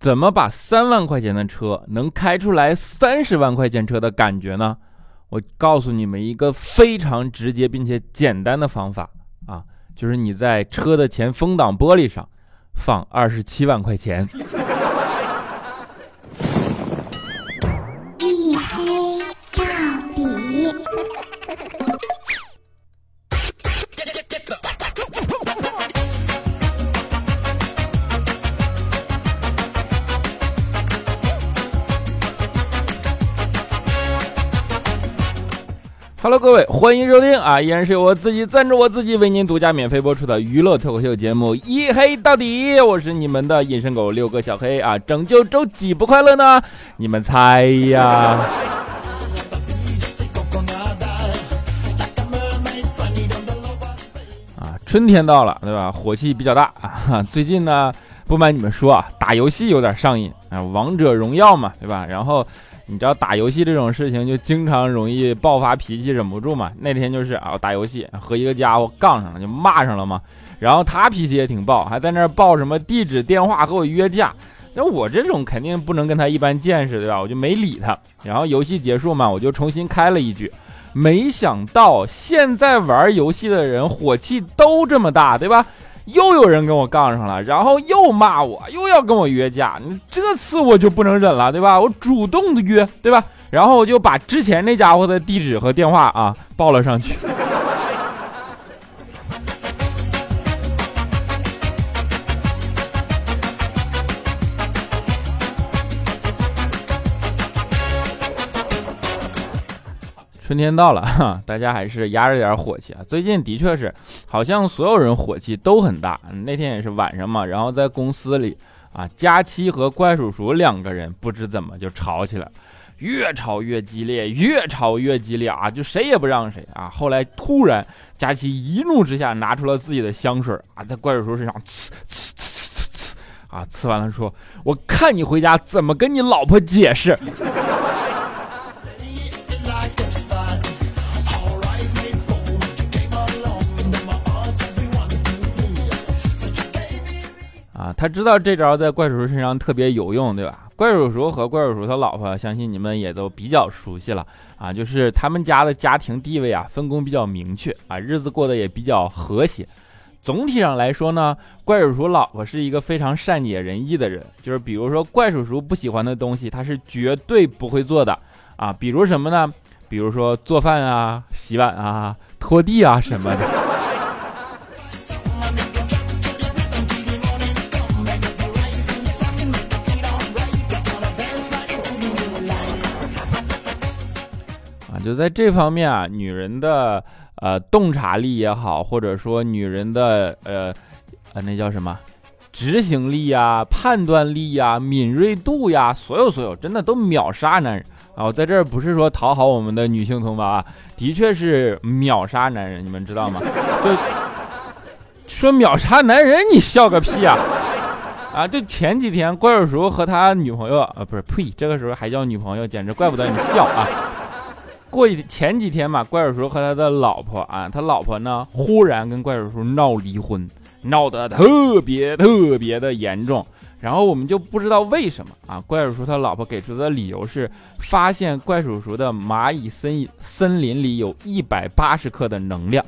怎么把三万块钱的车能开出来三十万块钱车的感觉呢？我告诉你们一个非常直接并且简单的方法啊，就是你在车的前风挡玻璃上放二十七万块钱。Hello，各位，欢迎收听啊！依然是由我自己赞助我自己为您独家免费播出的娱乐脱口秀节目《一黑到底》，我是你们的隐身狗六哥小黑啊！拯救周几不快乐呢？你们猜呀？啊，春天到了，对吧？火气比较大啊！最近呢，不瞒你们说啊，打游戏有点上瘾啊，王者荣耀嘛，对吧？然后。你知道打游戏这种事情就经常容易爆发脾气，忍不住嘛。那天就是啊，打游戏和一个家伙杠上了，就骂上了嘛。然后他脾气也挺爆，还在那报什么地址、电话和我约架。那我这种肯定不能跟他一般见识，对吧？我就没理他。然后游戏结束嘛，我就重新开了一局。没想到现在玩游戏的人火气都这么大，对吧？又有人跟我杠上了，然后又骂我，又要跟我约架。你这次我就不能忍了，对吧？我主动的约，对吧？然后我就把之前那家伙的地址和电话啊报了上去。春天到了，哈，大家还是压着点火气啊。最近的确是，好像所有人火气都很大。那天也是晚上嘛，然后在公司里啊，佳期和怪叔叔两个人不知怎么就吵起来，越吵越激烈，越吵越激烈啊，就谁也不让谁啊。后来突然，佳期一怒之下拿出了自己的香水啊，在怪叔叔身上呲呲呲呲呲啊，呲完了说：“我看你回家怎么跟你老婆解释。”啊他知道这招在怪叔叔身上特别有用，对吧？怪叔叔和怪叔叔他老婆，相信你们也都比较熟悉了啊。就是他们家的家庭地位啊，分工比较明确啊，日子过得也比较和谐。总体上来说呢，怪叔叔老婆是一个非常善解人意的人。就是比如说怪叔叔不喜欢的东西，他是绝对不会做的啊。比如什么呢？比如说做饭啊、洗碗啊、拖地啊什么的。就在这方面啊，女人的呃洞察力也好，或者说女人的呃呃那叫什么执行力呀、判断力呀、敏锐度呀，所有所有真的都秒杀男人啊！我在这儿不是说讨好我们的女性同胞啊，的确是秒杀男人，你们知道吗？就说秒杀男人，你笑个屁啊！啊，就前几天怪叔叔和他女朋友啊，不是呸，这个时候还叫女朋友，简直怪不得你笑啊！过一前几天嘛，怪叔叔和他的老婆啊，他老婆呢忽然跟怪叔叔闹离婚，闹得特别特别的严重。然后我们就不知道为什么啊，怪叔叔他老婆给出的理由是发现怪叔叔的蚂蚁森森林里有一百八十克的能量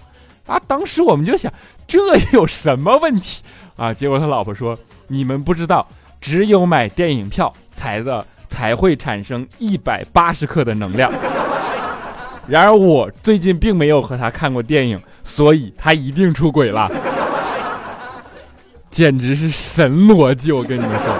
啊。当时我们就想，这有什么问题啊？结果他老婆说，你们不知道，只有买电影票才的才会产生一百八十克的能量。然而我最近并没有和他看过电影，所以他一定出轨了，简直是神逻辑！我跟你们说，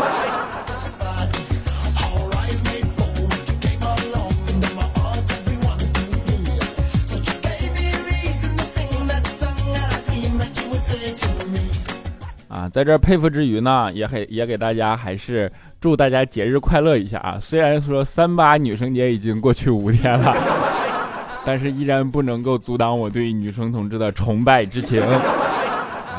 啊，在这佩服之余呢，也给也给大家还是祝大家节日快乐一下啊！虽然说三八女生节已经过去五天了。但是依然不能够阻挡我对女生同志的崇拜之情。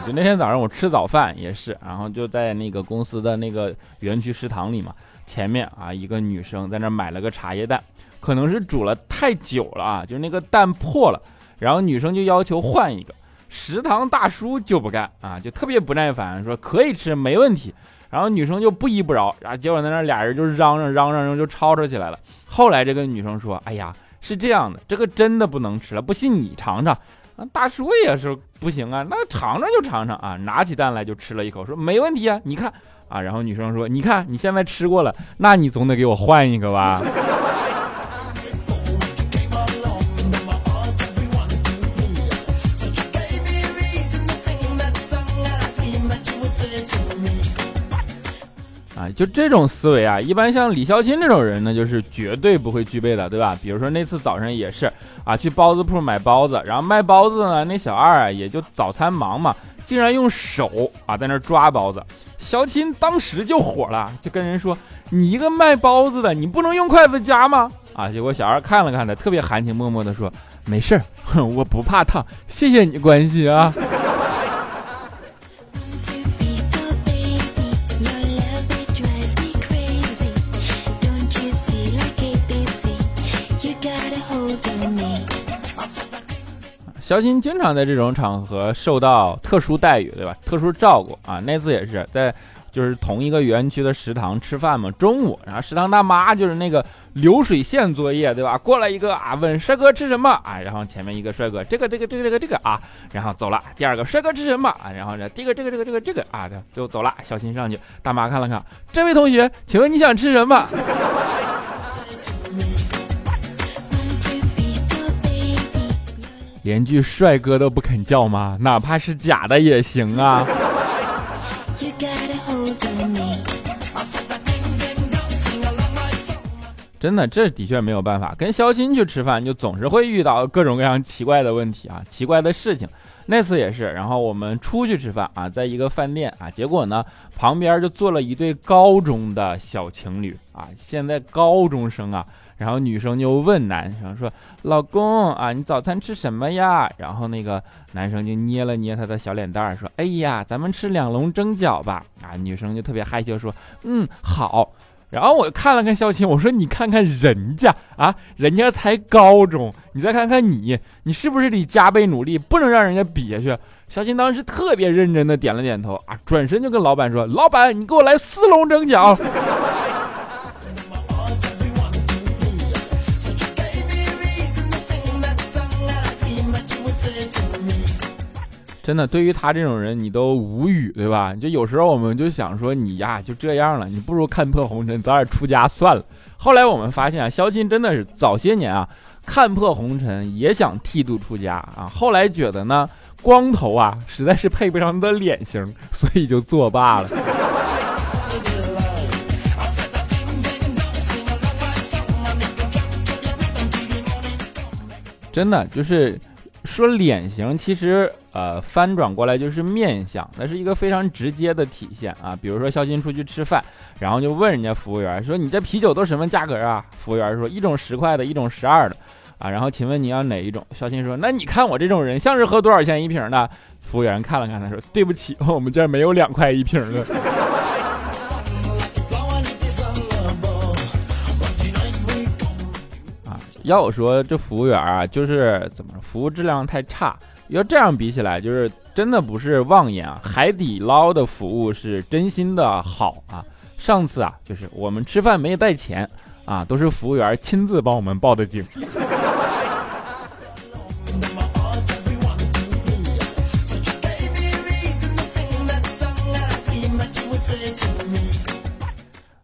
就那天早上我吃早饭也是，然后就在那个公司的那个园区食堂里嘛，前面啊一个女生在那买了个茶叶蛋，可能是煮了太久了啊，就那个蛋破了，然后女生就要求换一个，食堂大叔就不干啊，就特别不耐烦，说可以吃没问题。然后女生就不依不饶，然后结果在那俩人就嚷嚷嚷嚷，就吵吵起来了。后来这个女生说：“哎呀，是这样的，这个真的不能吃了，不信你尝尝。”啊，大叔也是不行啊，那尝尝就尝尝啊，拿起蛋来就吃了一口，说没问题啊，你看啊。然后女生说：“你看你现在吃过了，那你总得给我换一个吧。”就这种思维啊，一般像李孝钦这种人呢，就是绝对不会具备的，对吧？比如说那次早上也是啊，去包子铺买包子，然后卖包子呢，那小二啊也就早餐忙嘛，竟然用手啊在那抓包子。孝钦当时就火了，就跟人说：“你一个卖包子的，你不能用筷子夹吗？”啊，结果小二看了看他，特别含情脉脉的说：“没事儿，我不怕烫，谢谢你关心啊。”肖钦经常在这种场合受到特殊待遇，对吧？特殊照顾啊！那次也是在就是同一个园区的食堂吃饭嘛，中午，然后食堂大妈就是那个流水线作业，对吧？过来一个啊，问帅哥吃什么啊？然后前面一个帅哥，这个这个这个这个这个啊，然后走了。第二个帅哥吃什么啊？然后这这个这个这个这个这个啊，就走了。小新上去，大妈看了看，这位同学，请问你想吃什么？连句帅哥都不肯叫吗？哪怕是假的也行啊！真的，这的确没有办法。跟肖钦去吃饭，就总是会遇到各种各样奇怪的问题啊，奇怪的事情。那次也是，然后我们出去吃饭啊，在一个饭店啊，结果呢，旁边就坐了一对高中的小情侣啊，现在高中生啊。然后女生就问男生说：“老公啊，你早餐吃什么呀？”然后那个男生就捏了捏他的小脸蛋儿，说：“哎呀，咱们吃两笼蒸饺吧。”啊，女生就特别害羞说：“嗯，好。”然后我看了看肖琴，我说：“你看看人家啊，人家才高中，你再看看你，你是不是得加倍努力，不能让人家比下去？”肖琴当时特别认真的点了点头啊，转身就跟老板说：“老板，你给我来四笼蒸饺。”真的，对于他这种人，你都无语，对吧？就有时候我们就想说，你呀就这样了，你不如看破红尘，早点出家算了。后来我们发现啊，肖钦真的是早些年啊看破红尘，也想剃度出家啊。后来觉得呢，光头啊实在是配不上他的脸型，所以就作罢了。真的就是说脸型，其实。呃，翻转过来就是面相，那是一个非常直接的体现啊。比如说肖鑫出去吃饭，然后就问人家服务员说：“你这啤酒都什么价格啊？”服务员说：“一种十块的，一种十二的。”啊，然后请问你要哪一种？肖鑫说：“那你看我这种人像是喝多少钱一瓶的？”服务员看了看他说：“对不起，我们这没有两块一瓶的。”要我说这服务员啊，就是怎么服务质量太差。要这样比起来，就是真的不是妄言啊！海底捞的服务是真心的好啊！上次啊，就是我们吃饭没带钱啊，都是服务员亲自帮我们报的警。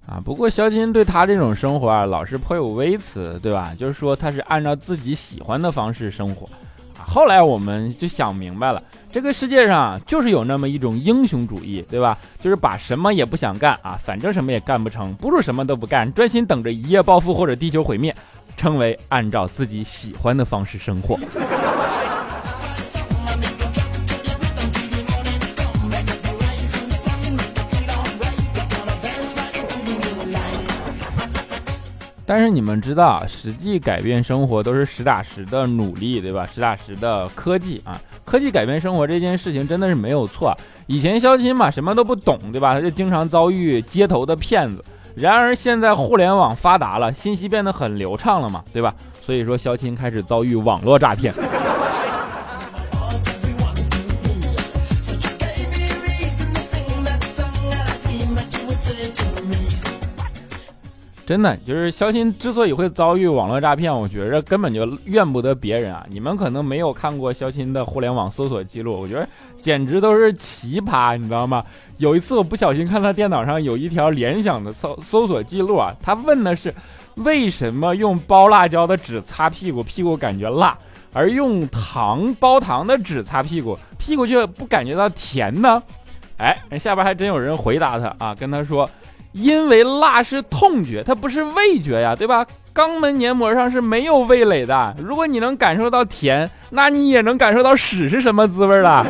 啊，不过肖金对他这种生活啊，老是颇有微词，对吧？就是说他是按照自己喜欢的方式生活。啊后来我们就想明白了，这个世界上就是有那么一种英雄主义，对吧？就是把什么也不想干啊，反正什么也干不成，不如什么都不干，专心等着一夜暴富或者地球毁灭，称为按照自己喜欢的方式生活。但是你们知道，实际改变生活都是实打实的努力，对吧？实打实的科技啊，科技改变生活这件事情真的是没有错。以前肖钦嘛什么都不懂，对吧？他就经常遭遇街头的骗子。然而现在互联网发达了，信息变得很流畅了嘛，对吧？所以说肖钦开始遭遇网络诈骗。真的就是肖鑫之所以会遭遇网络诈骗，我觉着根本就怨不得别人啊。你们可能没有看过肖鑫的互联网搜索记录，我觉得简直都是奇葩，你知道吗？有一次我不小心看他电脑上有一条联想的搜搜索记录啊，他问的是为什么用包辣椒的纸擦屁股，屁股感觉辣，而用糖包糖的纸擦屁股，屁股却不感觉到甜呢？哎，下边还真有人回答他啊，跟他说。因为辣是痛觉，它不是味觉呀，对吧？肛门黏膜上是没有味蕾的。如果你能感受到甜，那你也能感受到屎是什么滋味了。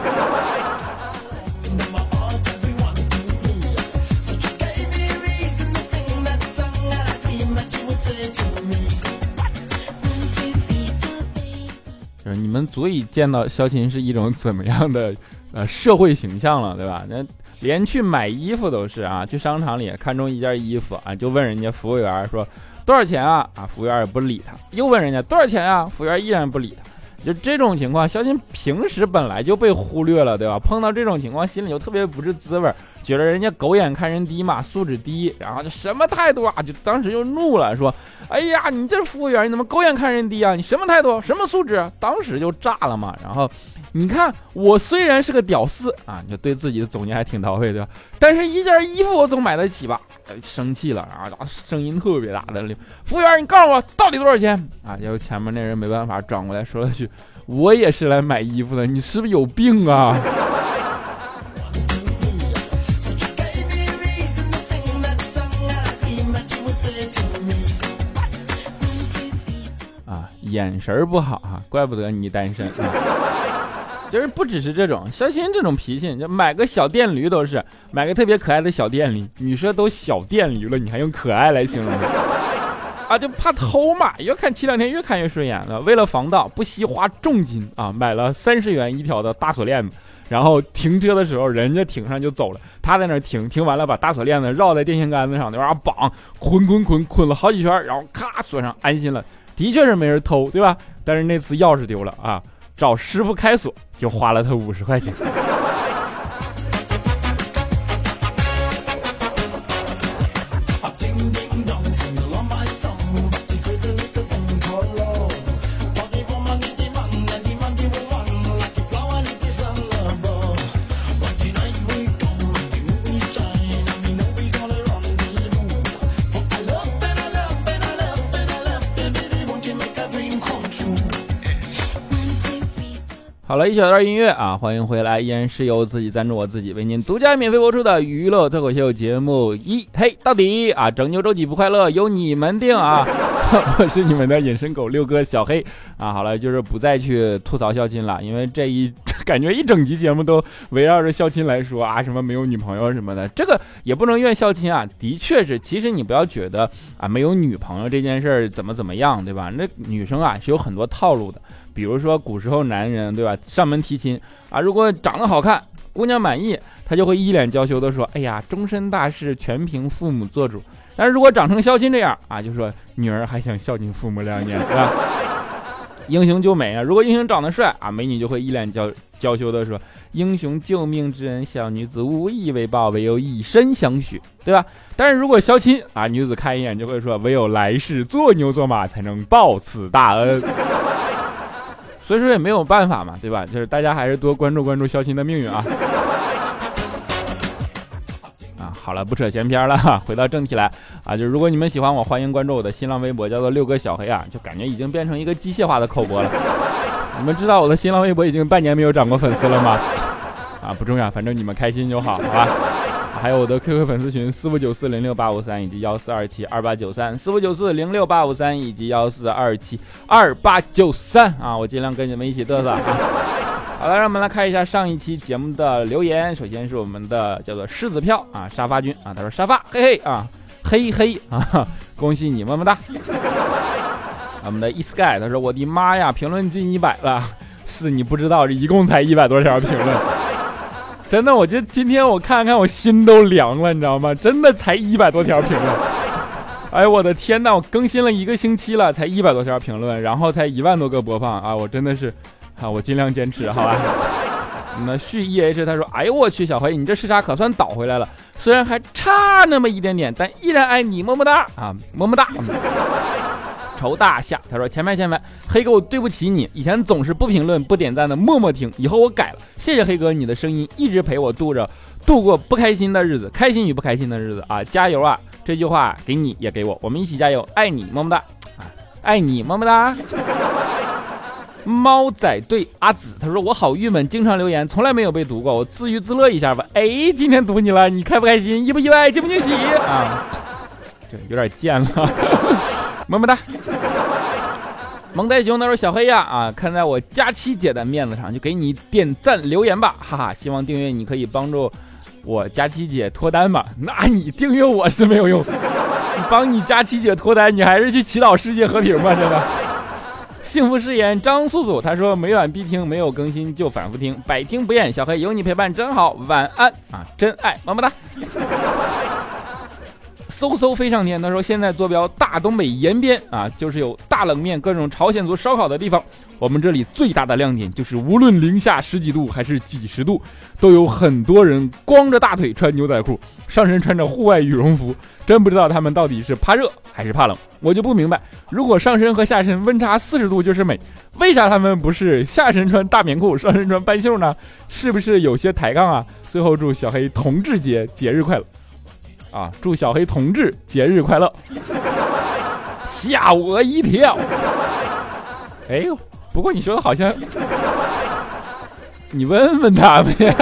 就是你们足以见到肖琴是一种怎么样的呃社会形象了，对吧？那。连去买衣服都是啊，去商场里看中一件衣服啊，就问人家服务员说多少钱啊？啊，服务员也不理他，又问人家多少钱啊？服务员依然不理他。就这种情况，相信平时本来就被忽略了，对吧？碰到这种情况，心里就特别不是滋味，觉得人家狗眼看人低嘛，素质低，然后就什么态度啊？就当时就怒了，说：“哎呀，你这服务员，你怎么狗眼看人低啊？你什么态度？什么素质？”当时就炸了嘛。然后。你看，我虽然是个屌丝啊，就对自己的总结还挺到位的，但是一件衣服我总买得起吧？生气了，然后声音特别大的，服务员，你告诉我到底多少钱啊？结果前面那人没办法转过来说了句：“我也是来买衣服的，你是不是有病啊？” 啊，眼神不好哈，怪不得你单身啊。就是不只是这种，肖鑫这种脾气，就买个小电驴都是买个特别可爱的小电驴，你说都小电驴了，你还用可爱来形容？啊，就怕偷嘛，越看前两天越看越顺眼了。为了防盗，不惜花重金啊，买了三十元一条的大锁链子，然后停车的时候人家停上就走了，他在那停，停完了把大锁链子绕在电线杆子上，那玩意儿绑，捆捆捆捆了好几圈，然后咔锁上，安心了。的确是没人偷，对吧？但是那次钥匙丢了啊。找师傅开锁就花了他五十块钱。一小段音乐啊，欢迎回来，依然是由自己赞助我自己为您独家免费播出的娱乐脱口秀节目一。嘿到底啊，拯救周几不快乐由你们定啊，我是你们的隐身狗六哥小黑。啊，好了，就是不再去吐槽孝亲了，因为这一感觉一整集节目都围绕着孝亲来说啊，什么没有女朋友什么的，这个也不能怨孝亲啊，的确是，其实你不要觉得啊没有女朋友这件事儿怎么怎么样，对吧？那女生啊是有很多套路的。比如说古时候男人对吧，上门提亲啊，如果长得好看，姑娘满意，他就会一脸娇羞的说：“哎呀，终身大事全凭父母做主。”但是如果长成肖钦这样啊，就说女儿还想孝敬父母两年，是吧？英雄救美啊，如果英雄长得帅啊，美女就会一脸娇娇羞的说：“英雄救命之恩，小女子无以为报，唯有以身相许，对吧？”但是如果肖钦啊，女子看一眼就会说：“唯有来世做牛做马才能报此大恩。”所以说也没有办法嘛，对吧？就是大家还是多关注关注肖钦的命运啊。啊，好了，不扯闲篇了，回到正题来啊。就是如果你们喜欢我，欢迎关注我的新浪微博，叫做六哥小黑啊。就感觉已经变成一个机械化的口播了。你们知道我的新浪微博已经半年没有涨过粉丝了吗？啊，不重要，反正你们开心就好，好吧？还有我的 QQ 粉丝群四五九四零六八五三以及幺四二七二八九三四五九四零六八五三以及幺四二七二八九三啊，我尽量跟你们一起嘚瑟啊。好了，让我们来看一下上一期节目的留言。首先是我们的叫做狮子票啊，沙发君啊，他说沙发嘿嘿啊，嘿嘿啊，恭喜你么么哒。我们的 e sky 他说我的妈呀，评论进一百了，是你不知道，这一共才一百多条评论。真的，我就今天我看看，我心都凉了，你知道吗？真的才一百多条评论，哎我的天呐，我更新了一个星期了，才一百多条评论，然后才一万多个播放啊！我真的是，啊，我尽量坚持，好吧。那续 E H 他说，哎呦我去，小黑，你这时差可算倒回来了。虽然还差那么一点点，但依然爱你，么么哒啊，么么哒。仇大夏，他说前排前排，黑哥我对不起你，以前总是不评论不点赞的默默听，以后我改了，谢谢黑哥，你的声音一直陪我度着度过不开心的日子，开心与不开心的日子啊，加油啊！这句话给你也给我，我们一起加油，爱你，么么哒啊，爱你，么么哒。猫仔对阿紫，他说我好郁闷，经常留言，从来没有被读过，我自娱自乐一下吧。哎，今天读你了，你开不开心？意不意外？惊不惊喜啊？就有点贱了。么么哒，萌呆熊他说小黑呀啊，看在我佳期姐的面子上，就给你点赞留言吧，哈哈，希望订阅你可以帮助我佳期姐脱单吧。那你订阅我是没有用，你帮你佳期姐脱单，你还是去祈祷世界和平吧，真的。幸福誓言张素素他说每晚必听，没有更新就反复听，百听不厌。小黑有你陪伴真好，晚安啊，真爱，么么哒。嗖嗖飞上天，他说现在坐标大东北延边啊，就是有大冷面、各种朝鲜族烧烤的地方。我们这里最大的亮点就是，无论零下十几度还是几十度，都有很多人光着大腿穿牛仔裤，上身穿着户外羽绒服。真不知道他们到底是怕热还是怕冷，我就不明白。如果上身和下身温差四十度就是美，为啥他们不是下身穿大棉裤，上身穿半袖呢？是不是有些抬杠啊？最后祝小黑同志节节日快乐！啊！祝小黑同志节日快乐！吓我一跳！哎呦，不过你说的好像，你问问他们呀。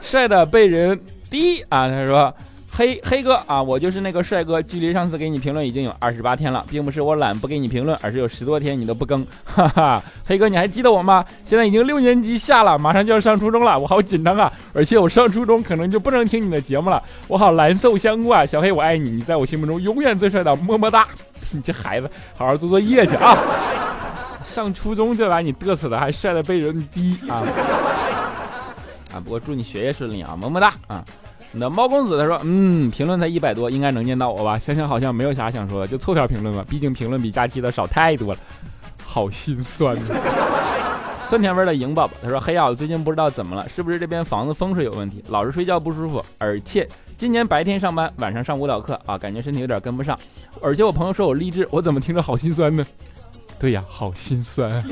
帅的被人滴啊！他说。黑黑哥啊，我就是那个帅哥。距离上次给你评论已经有二十八天了，并不是我懒不给你评论，而是有十多天你都不更。哈哈，黑哥你还记得我吗？现在已经六年级下了，马上就要上初中了，我好紧张啊！而且我上初中可能就不能听你的节目了，我好难受香菇啊！小黑我爱你，你在我心目中永远最帅的，么么哒！你这孩子，好好做作业去啊！上初中就把你嘚瑟的，还帅的被人逼啊！啊，不过祝你学业顺利啊，么么哒啊！那猫公子他说，嗯，评论才一百多，应该能念到我吧？想想好像没有啥想说的，就凑条评论吧。毕竟评论比假期的少太多了，好心酸。酸甜味的莹宝宝他说，黑啊，我最近不知道怎么了，是不是这边房子风水有问题，老是睡觉不舒服，而且今年白天上班，晚上上舞蹈课啊，感觉身体有点跟不上。而且我朋友说我励志，我怎么听着好心酸呢？对呀，好心酸啊。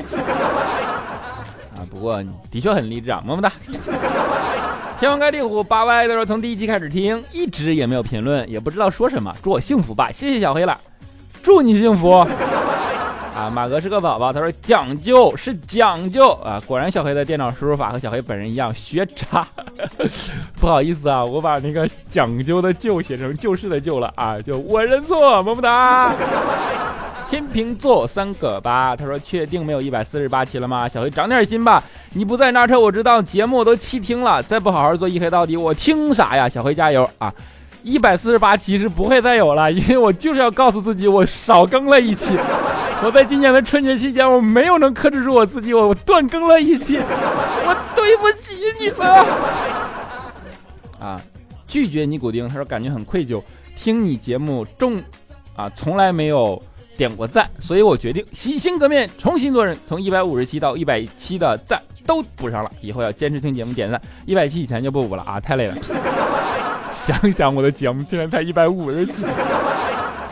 不过的确很励志啊，么么哒。天王盖地虎八歪的说，从第一集开始听，一直也没有评论，也不知道说什么。祝我幸福吧，谢谢小黑了，祝你幸福。啊，马哥是个宝宝，他说讲究是讲究啊，果然小黑的电脑输入法和小黑本人一样学渣。不好意思啊，我把那个讲究的旧写成旧事的旧了啊，就我认错，么么哒。天秤座三个八，他说确定没有一百四十八期了吗？小黑长点心吧，你不在那车我知道节目都弃听了，再不好好做一黑到底，我听啥呀？小黑加油啊！一百四十八期是不会再有了，因为我就是要告诉自己我少更了一期。我在今年的春节期间我没有能克制住我自己，我断更了一期，我对不起你们啊！拒绝尼古丁，他说感觉很愧疚，听你节目重啊，从来没有。点过赞，所以我决定洗心革面，重新做人。从一百五十七到一百七的赞都补上了，以后要坚持听节目点赞。一百七以前就不补了啊，太累了。想想我的节目竟然才一百五十期。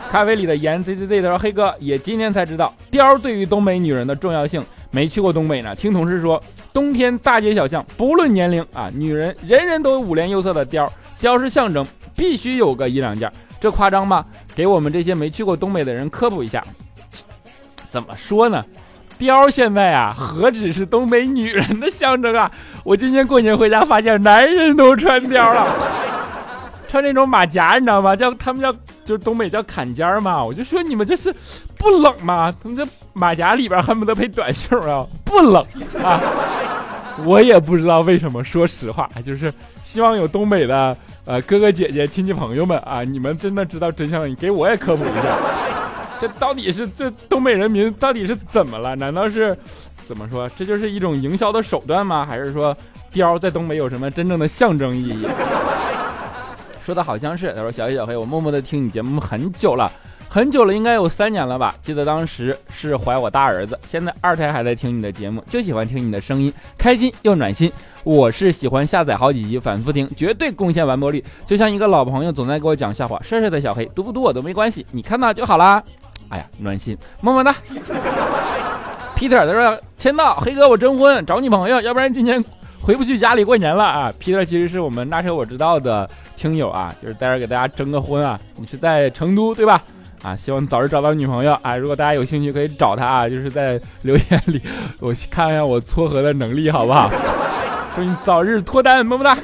咖啡里的盐 z z z 他说：“黑哥也今天才知道貂对于东北女人的重要性，没去过东北呢。听同事说，冬天大街小巷不论年龄啊，女人人人都有五颜六色的貂，貂是象征，必须有个一两件。”这夸张吗？给我们这些没去过东北的人科普一下，怎么说呢？貂现在啊，何止是东北女人的象征啊！我今年过年回家发现，男人都穿貂了，穿那种马甲，你知道吗？叫他们叫就是东北叫坎肩嘛。我就说你们这是不冷吗？他们这马甲里边恨不得配短袖啊，不冷啊！我也不知道为什么，说实话，就是希望有东北的。呃，哥哥姐姐、亲戚朋友们啊，你们真的知道真相？你给我也科普一下，这到底是这东北人民到底是怎么了？难道是怎么说？这就是一种营销的手段吗？还是说貂在东北有什么真正的象征意义？说的好像是，他说小黑小黑，我默默的听你节目很久了。很久了，应该有三年了吧？记得当时是怀我大儿子，现在二胎还在听你的节目，就喜欢听你的声音，开心又暖心。我是喜欢下载好几集反复听，绝对贡献完播率。就像一个老朋友总在给我讲笑话，帅帅的小黑，读不读我都没关系，你看到就好啦。哎呀，暖心，么么哒。Peter 他说签到，黑哥我征婚找女朋友，要不然今年回不去家里过年了啊。Peter 其实是我们那车我知道的听友啊，就是待会儿给大家征个婚啊。你是在成都对吧？啊，希望早日找到女朋友啊！如果大家有兴趣，可以找他啊，就是在留言里，我看一下我撮合的能力，好不好？祝你早日脱单，么么哒！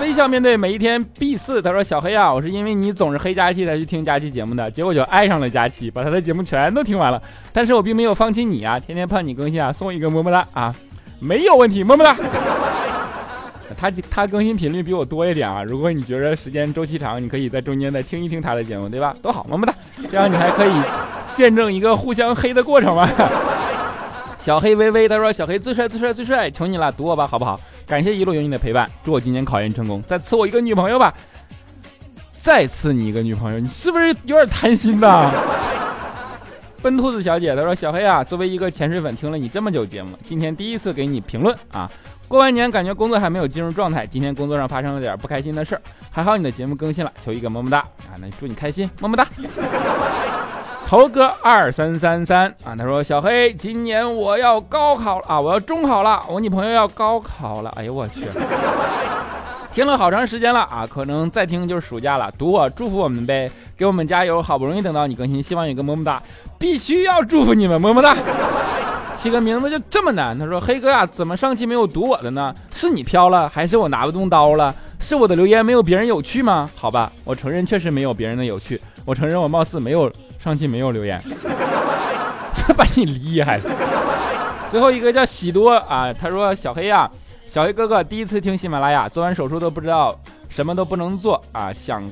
微笑面对每一天。B 四他说：“小黑啊，我是因为你总是黑佳期才去听佳期节目的，结果就爱上了佳期，把他的节目全都听完了。但是我并没有放弃你啊，天天盼你更新啊，送一个么么哒啊，没有问题，么么哒。”他他更新频率比我多一点啊！如果你觉得时间周期长，你可以在中间再听一听他的节目，对吧？多好，么么哒！这样你还可以见证一个互相黑的过程嘛。小黑微微他说：“小黑最帅最帅最帅，求你了，读我吧，好不好？感谢一路有你的陪伴，祝我今年考研成功，再赐我一个女朋友吧。再赐你一个女朋友，你是不是有点贪心呐？” 笨兔子小姐她说：“小黑啊，作为一个潜水粉，听了你这么久节目，今天第一次给你评论啊。”过完年感觉工作还没有进入状态，今天工作上发生了点不开心的事儿，还好你的节目更新了，求一个么么哒啊！那祝你开心，么么哒。猴哥二三三三啊，他说小黑，今年我要高考了啊，我要中考了，我女朋友要高考了，哎呦我去，听了好长时间了啊，可能再听就是暑假了，读我祝福我们呗，给我们加油，好不容易等到你更新，希望有个么么哒，必须要祝福你们，么么哒。起个名字就这么难？他说：“黑哥呀，怎么上期没有读我的呢？是你飘了，还是我拿不动刀了？是我的留言没有别人有趣吗？好吧，我承认确实没有别人的有趣。我承认我貌似没有上期没有留言，这把你厉害。最后一个叫喜多啊，他说：小黑呀，小黑哥哥第一次听喜马拉雅，做完手术都不知道什么都不能做啊，想。”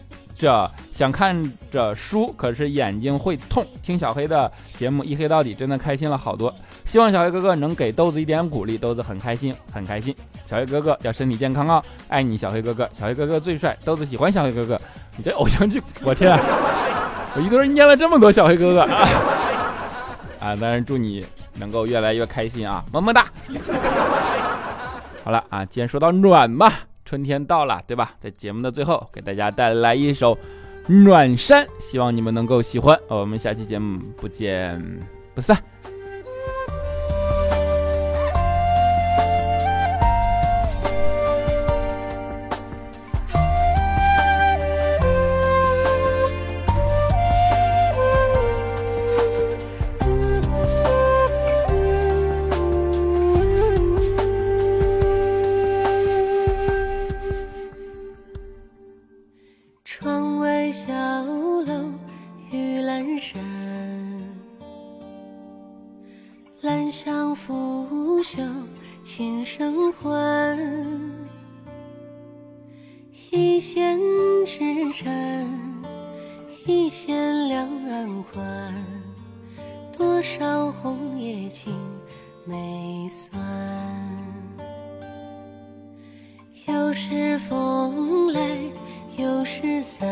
这想看着书，可是眼睛会痛。听小黑的节目一黑到底，真的开心了好多。希望小黑哥哥能给豆子一点鼓励，豆子很开心，很开心。小黑哥哥要身体健康啊，爱你，小黑哥哥。小黑哥哥最帅，豆子喜欢小黑哥哥。你这偶像剧，我天，我一个人念了这么多小黑哥哥啊！啊，当然祝你能够越来越开心啊，么么哒。好了啊，既然说到暖嘛。春天到了，对吧？在节目的最后，给大家带来一首《暖山》，希望你们能够喜欢。我们下期节目不见不散。时辰，一线两岸宽，多少红叶情没算。有时风来，有时散，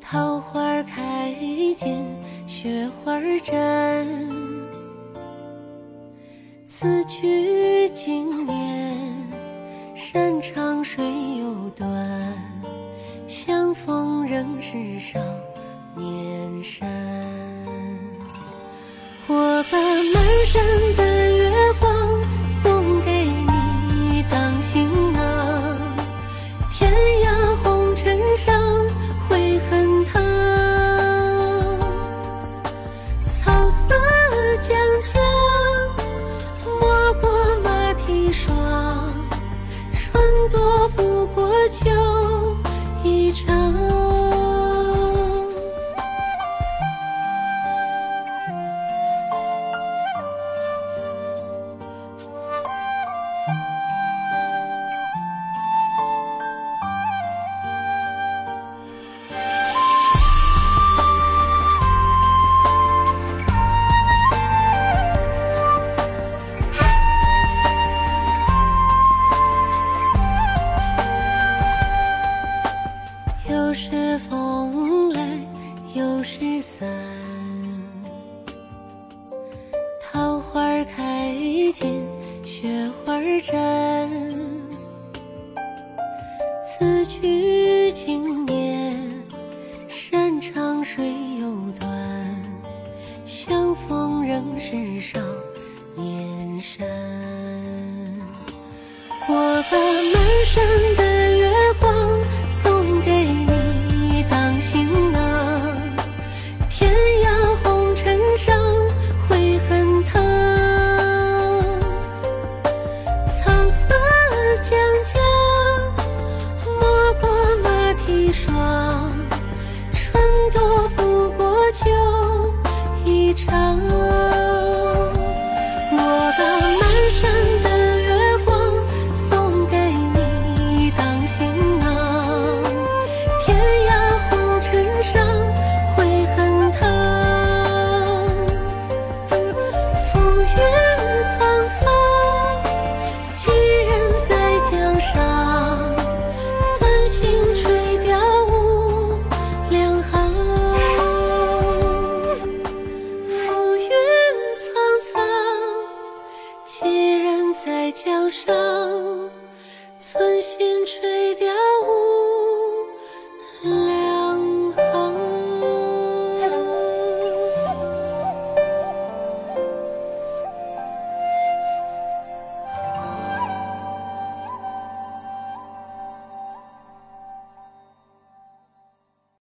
桃花开尽，雪花绽，此去经年。世上。雪花绽。此去